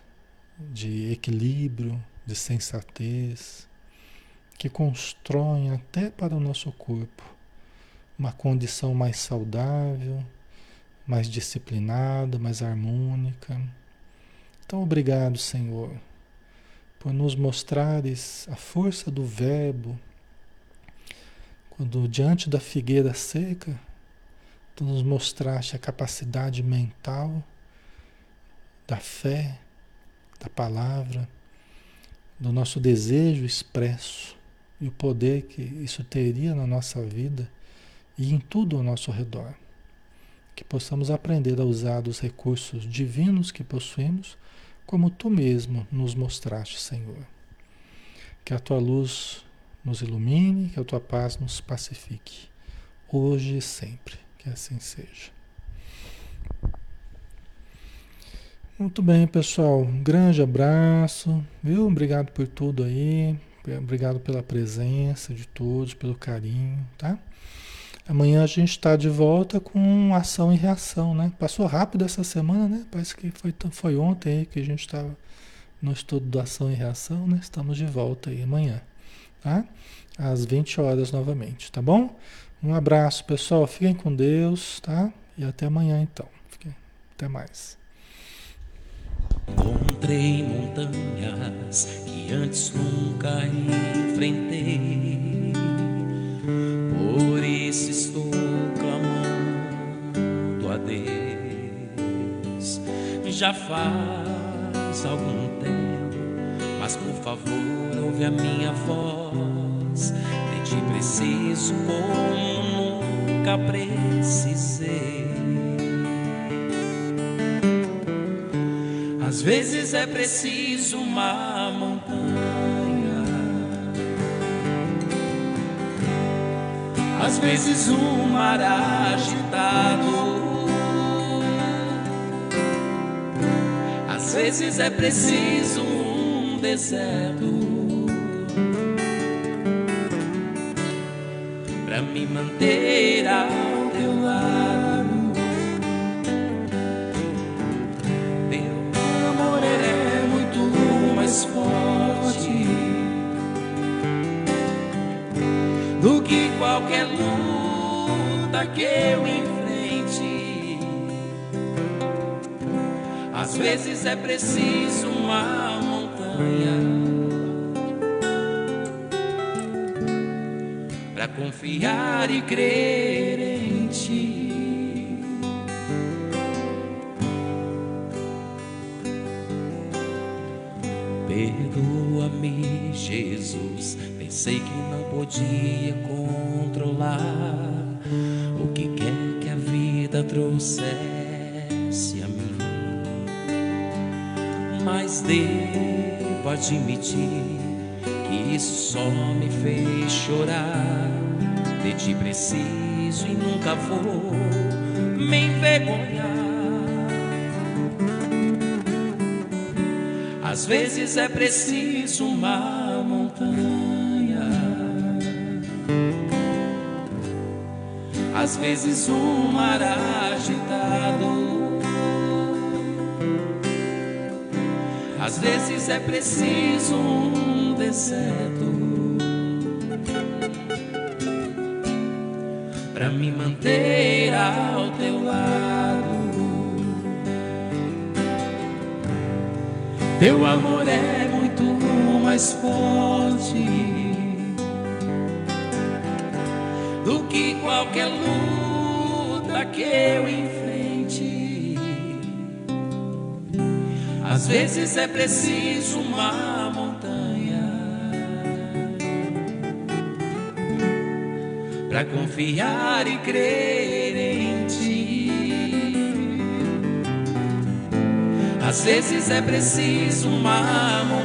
de equilíbrio, de sensatez, que constroem até para o nosso corpo uma condição mais saudável, mais disciplinada, mais harmônica. Então, obrigado, Senhor, por nos mostrares a força do Verbo. Quando diante da figueira seca, tu nos mostraste a capacidade mental da fé, da palavra, do nosso desejo expresso e o poder que isso teria na nossa vida e em tudo ao nosso redor. Que possamos aprender a usar os recursos divinos que possuímos, como tu mesmo nos mostraste, Senhor. Que a tua luz nos ilumine, que a tua paz nos pacifique, hoje e sempre. Que assim seja. Muito bem, pessoal. Um grande abraço, viu? Obrigado por tudo aí. Obrigado pela presença de todos, pelo carinho, tá? Amanhã a gente está de volta com ação e reação, né? Passou rápido essa semana, né? Parece que foi, foi ontem aí que a gente estava no estudo da ação e reação, né? Estamos de volta aí amanhã, tá? Às 20 horas novamente, tá bom? Um abraço, pessoal. Fiquem com Deus, tá? E até amanhã então. Fiquem. Até mais. Encontrei montanhas que antes nunca enfrentei isso estou clamando a Deus. Já faz algum tempo, mas por favor, ouve a minha voz. De ti preciso como nunca precisei. Às vezes é preciso uma montanha às vezes um mar agitado. Às vezes é preciso um deserto para me manter ao teu lado. Teu amor é muito mais forte qualquer luta que eu enfrente. Às vezes é preciso uma montanha para confiar e crer em ti. Perdoa-me, Jesus. Pensei que não podia controlar o que quer que a vida trouxesse a mim. Mas devo admitir que isso só me fez chorar. De ti preciso e nunca vou me envergonhar. Às vezes é preciso uma montanha, às vezes um mar agitado, às vezes é preciso um deserto. Para me manter ao teu lado. Teu amor é muito mais forte do que qualquer luta que eu enfrente. Às vezes é preciso uma montanha para confiar e crer Às vezes é preciso uma montanha